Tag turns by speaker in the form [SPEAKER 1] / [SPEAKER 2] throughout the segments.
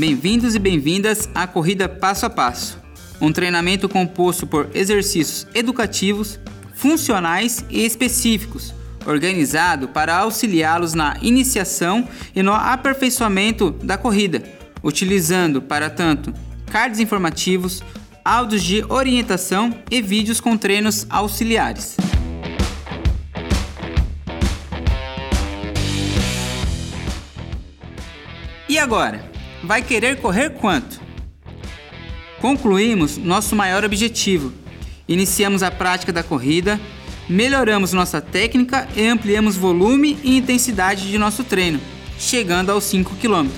[SPEAKER 1] Bem-vindos e bem-vindas à Corrida Passo a Passo, um treinamento composto por exercícios educativos, funcionais e específicos, organizado para auxiliá-los na iniciação e no aperfeiçoamento da corrida, utilizando para tanto cards informativos, áudios de orientação e vídeos com treinos auxiliares. E agora? Vai querer correr quanto? Concluímos nosso maior objetivo. Iniciamos a prática da corrida, melhoramos nossa técnica e ampliamos volume e intensidade de nosso treino, chegando aos 5 km.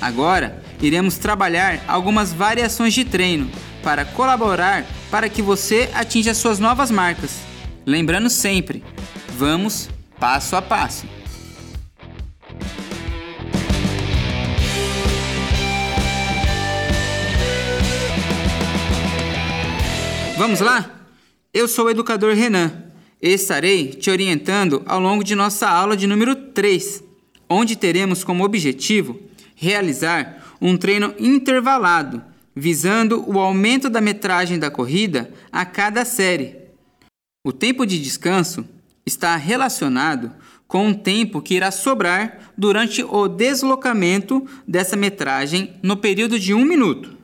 [SPEAKER 1] Agora, iremos trabalhar algumas variações de treino para colaborar para que você atinja suas novas marcas. Lembrando sempre, vamos passo a passo. Vamos lá? Eu sou o educador Renan e estarei te orientando ao longo de nossa aula de número 3, onde teremos como objetivo realizar um treino intervalado, visando o aumento da metragem da corrida a cada série. O tempo de descanso está relacionado com o tempo que irá sobrar durante o deslocamento dessa metragem no período de um minuto.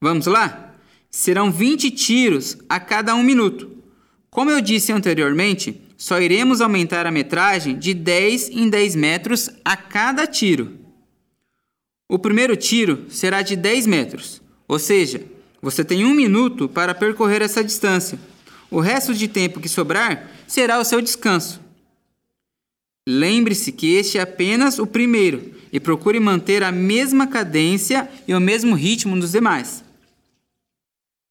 [SPEAKER 1] Vamos lá? Serão 20 tiros a cada um minuto. Como eu disse anteriormente, só iremos aumentar a metragem de 10 em 10 metros a cada tiro. O primeiro tiro será de 10 metros, ou seja, você tem um minuto para percorrer essa distância. O resto de tempo que sobrar será o seu descanso. Lembre-se que este é apenas o primeiro e procure manter a mesma cadência e o mesmo ritmo dos demais.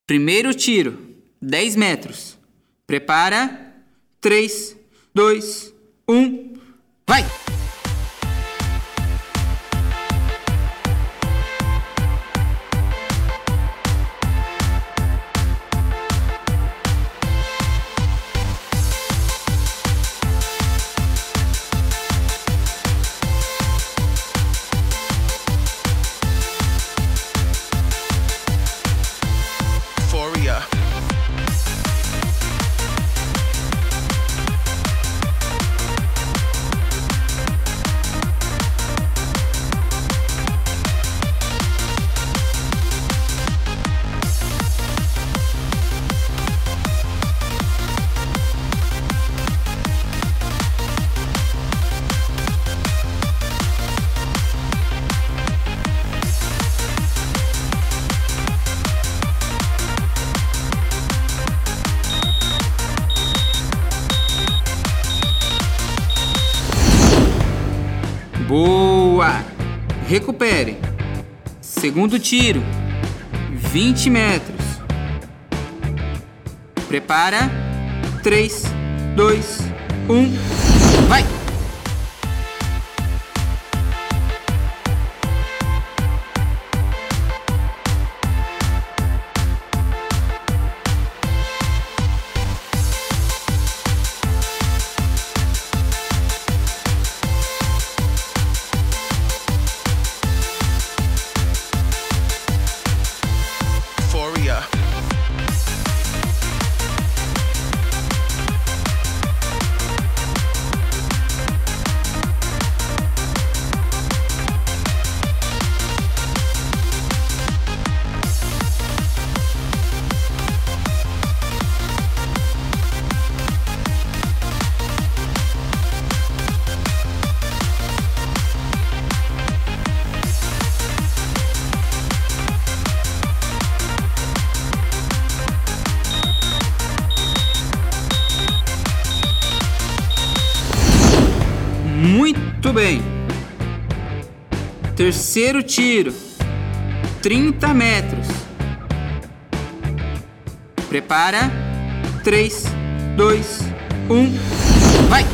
[SPEAKER 1] Primeiro tiro, 10 metros. Prepara. 3, 2, 1, vai! Boa! Recupere. Segundo tiro. 20 metros. Prepara. 3, 2, 1. Vai! Terceiro tiro. 30 metros. Prepara. 3, 2, 1. Vai!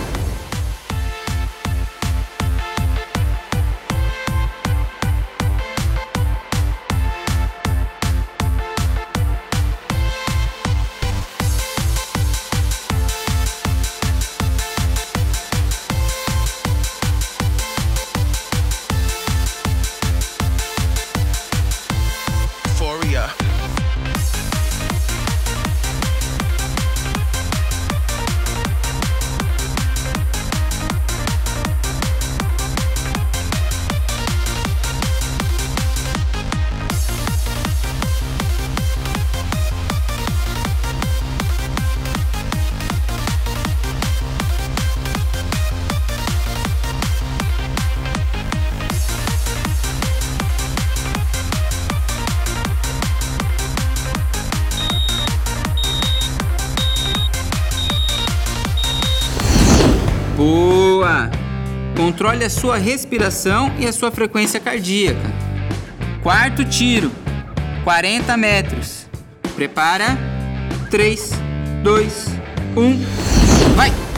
[SPEAKER 1] A sua respiração e a sua frequência cardíaca. Quarto tiro, 40 metros. Prepara. 3, 2, 1, vai!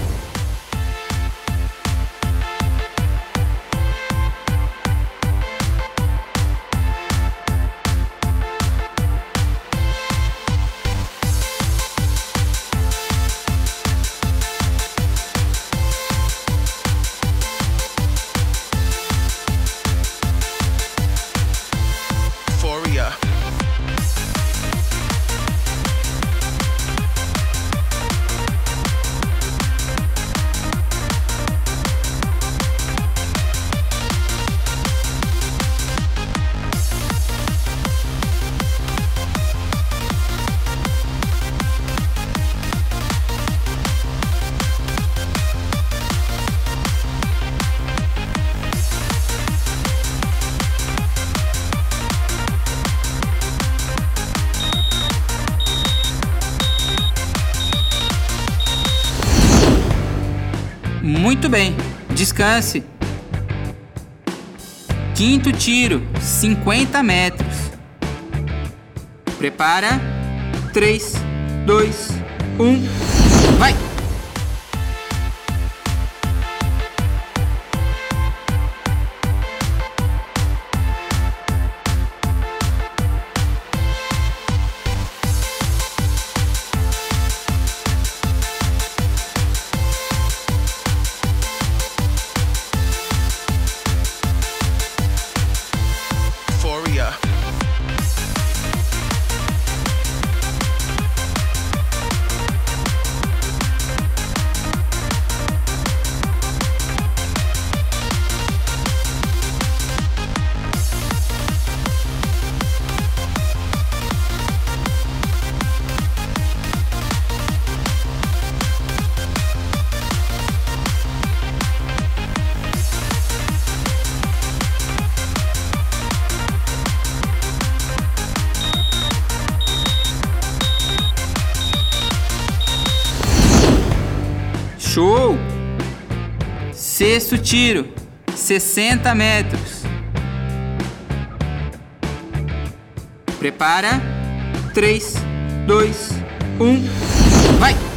[SPEAKER 1] Descanse. Quinto tiro, 50 metros. Prepara. 3, 2, 1, tiro, 60 metros. Prepara. 3, 2, 1, vai!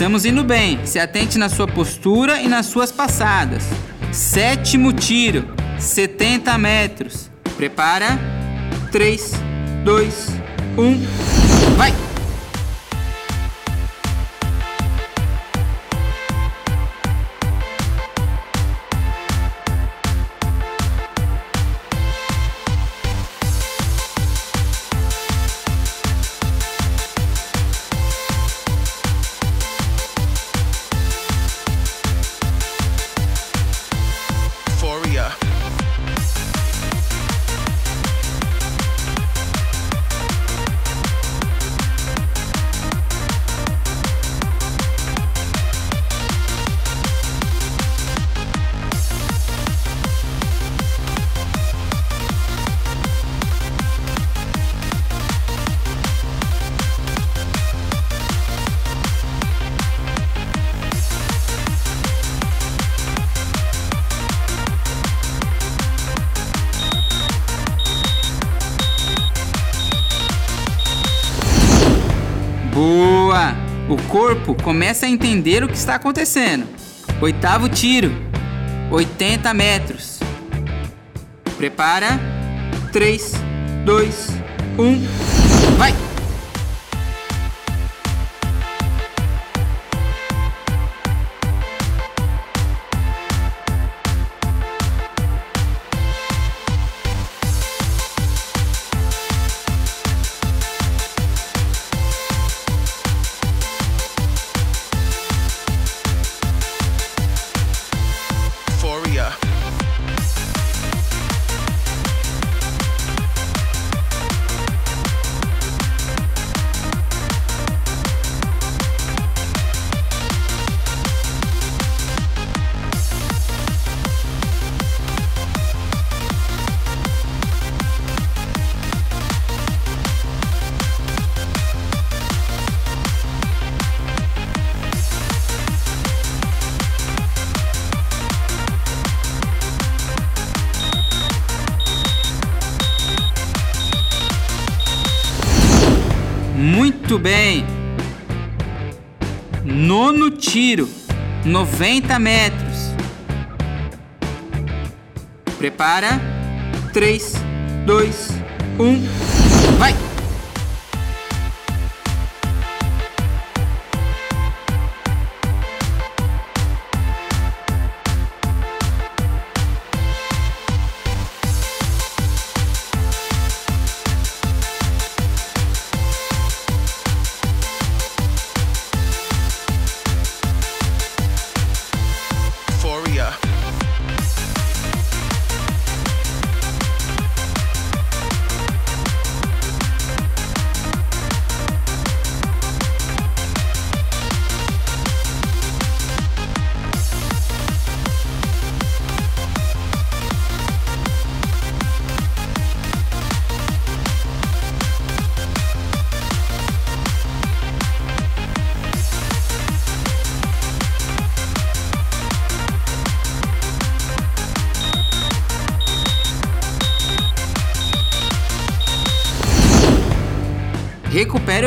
[SPEAKER 1] Estamos indo bem. Se atente na sua postura e nas suas passadas. Sétimo tiro, 70 metros. Prepara. 3, 2, 1, vai! Corpo começa a entender o que está acontecendo. Oitavo tiro, 80 metros. Prepara. 3, 2, 1. Muito bem. Nono tiro, 90 metros. Prepara. 3, 2, 1. Vai!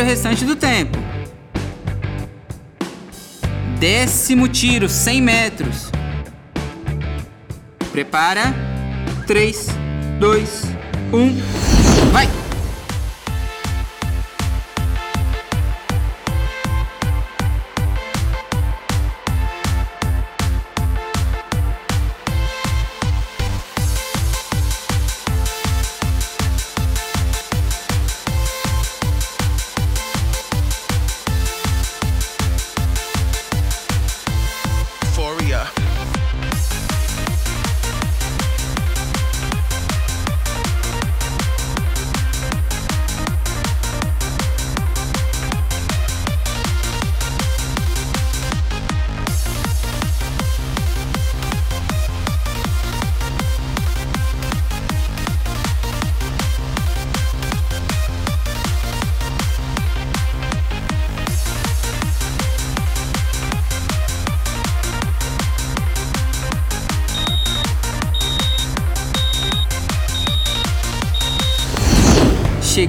[SPEAKER 1] O restante do tempo. Décimo tiro, 100 metros. Prepara. 3, 2, 1. Vai!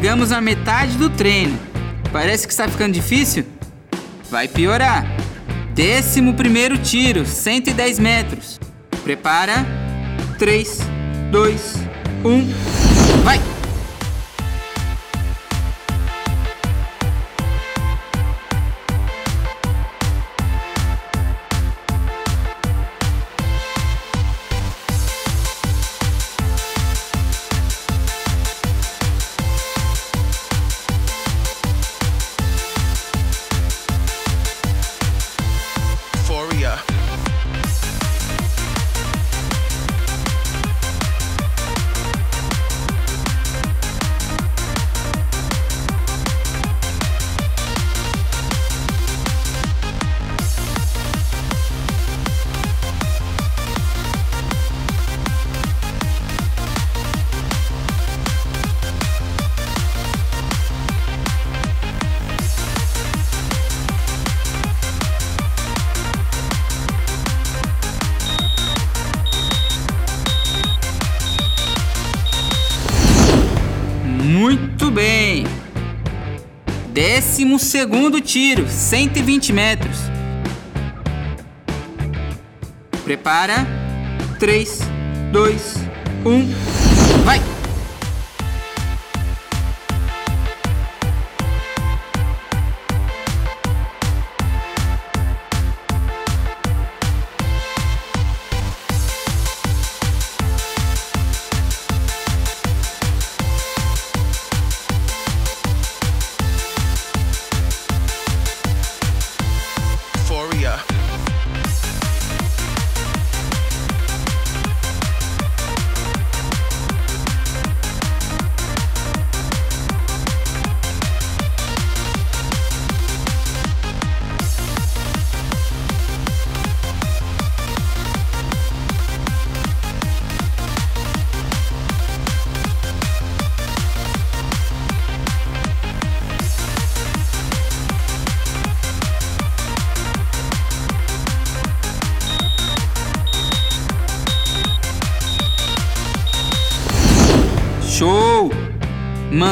[SPEAKER 1] Chegamos à metade do treino. Parece que está ficando difícil? Vai piorar. Décimo primeiro tiro, 110 metros. Prepara. 3, 2, 1. Vai! Segundo tiro, 120 metros. Prepara. 3, 2, 1.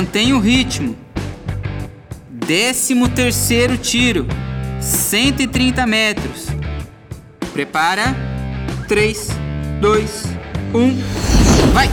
[SPEAKER 1] Mantenha o ritmo. Décimo terceiro tiro, 130 metros. Prepara. 3, 2, 1. Vai!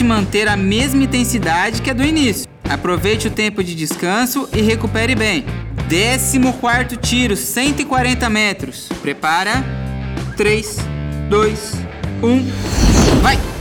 [SPEAKER 1] Tente manter a mesma intensidade que a do início. Aproveite o tempo de descanso e recupere bem. Décimo quarto tiro, 140 metros. Prepara. 3, 2, 1. Vai!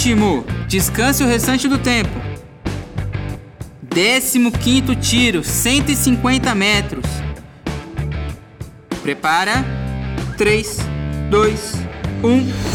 [SPEAKER 1] Ótimo! Descanse o restante do tempo. Décimo quinto tiro, 150 metros. Prepara. 3, 2, 1.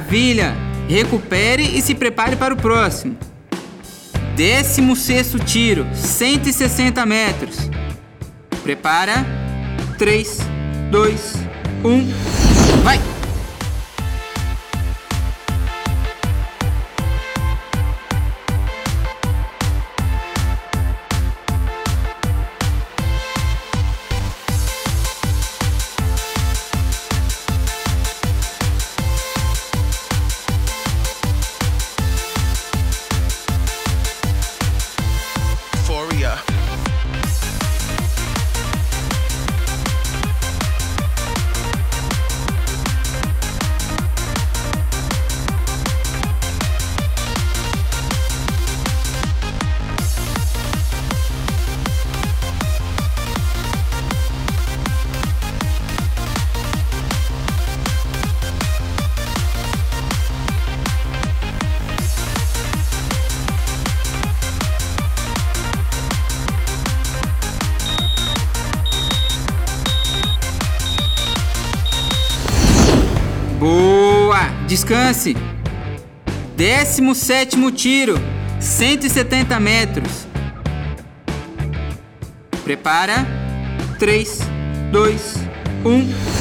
[SPEAKER 1] Maravilha! Recupere e se prepare para o próximo. Décimo sexto tiro, 160 metros. Prepara. 3, 2, 1. Descanse. 17 tiro, 170 metros. Prepara. 3, 2, 1.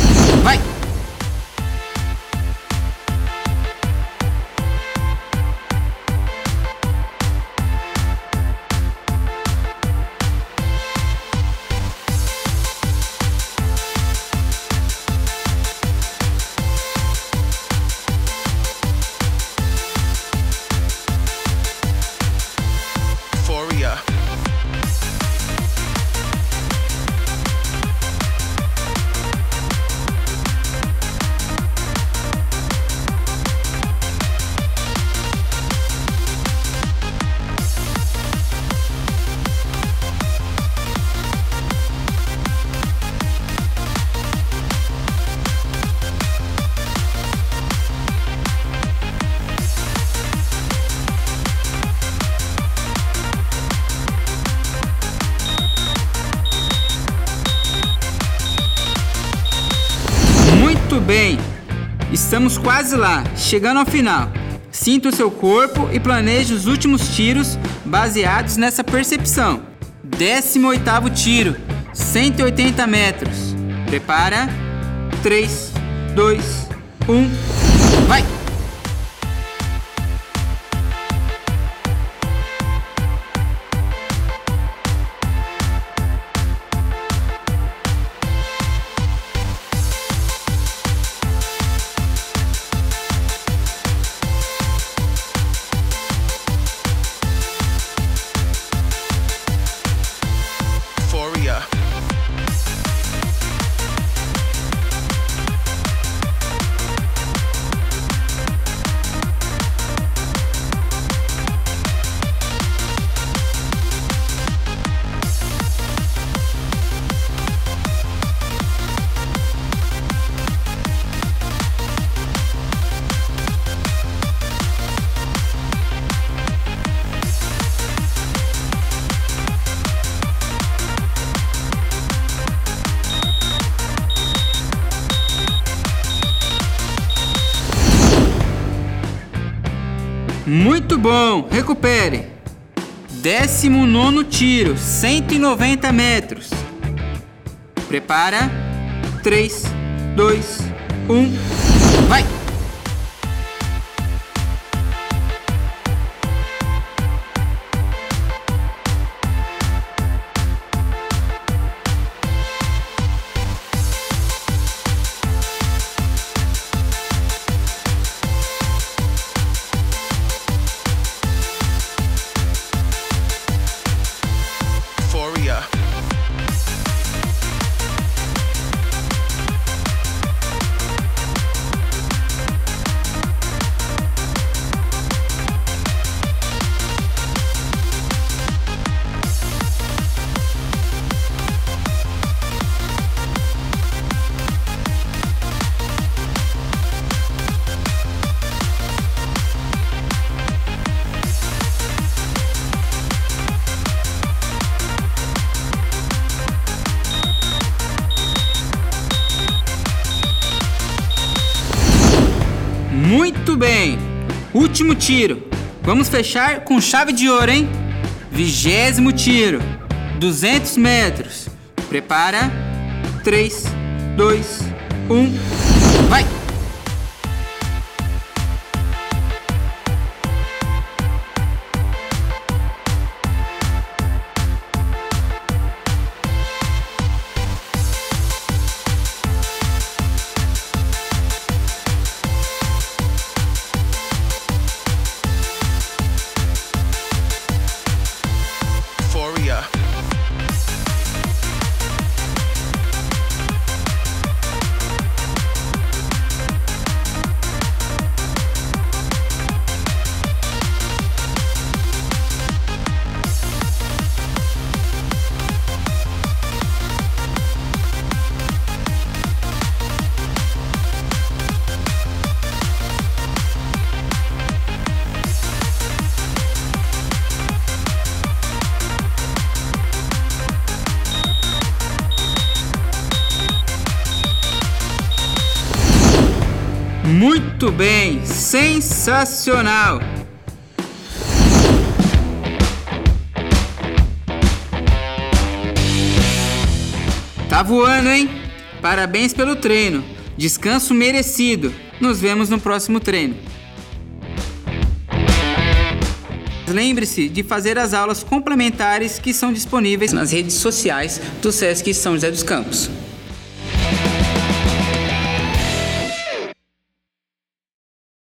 [SPEAKER 1] Muito bem! Estamos quase lá, chegando ao final. Sinta o seu corpo e planeje os últimos tiros baseados nessa percepção. 18º tiro, 180 metros. Prepara. 3, 2, 1. Muito bom, recupere. 19 tiro, 190 metros. Prepara. 3, 2, 1. Vai! Último tiro. Vamos fechar com chave de ouro, hein? Vigésimo tiro. 200 metros. Prepara. 3, 2, 1. Vai! Sensacional! Tá voando, hein? Parabéns pelo treino. Descanso merecido. Nos vemos no próximo treino. Lembre-se de fazer as aulas complementares que são disponíveis nas redes sociais do SESC São José dos Campos.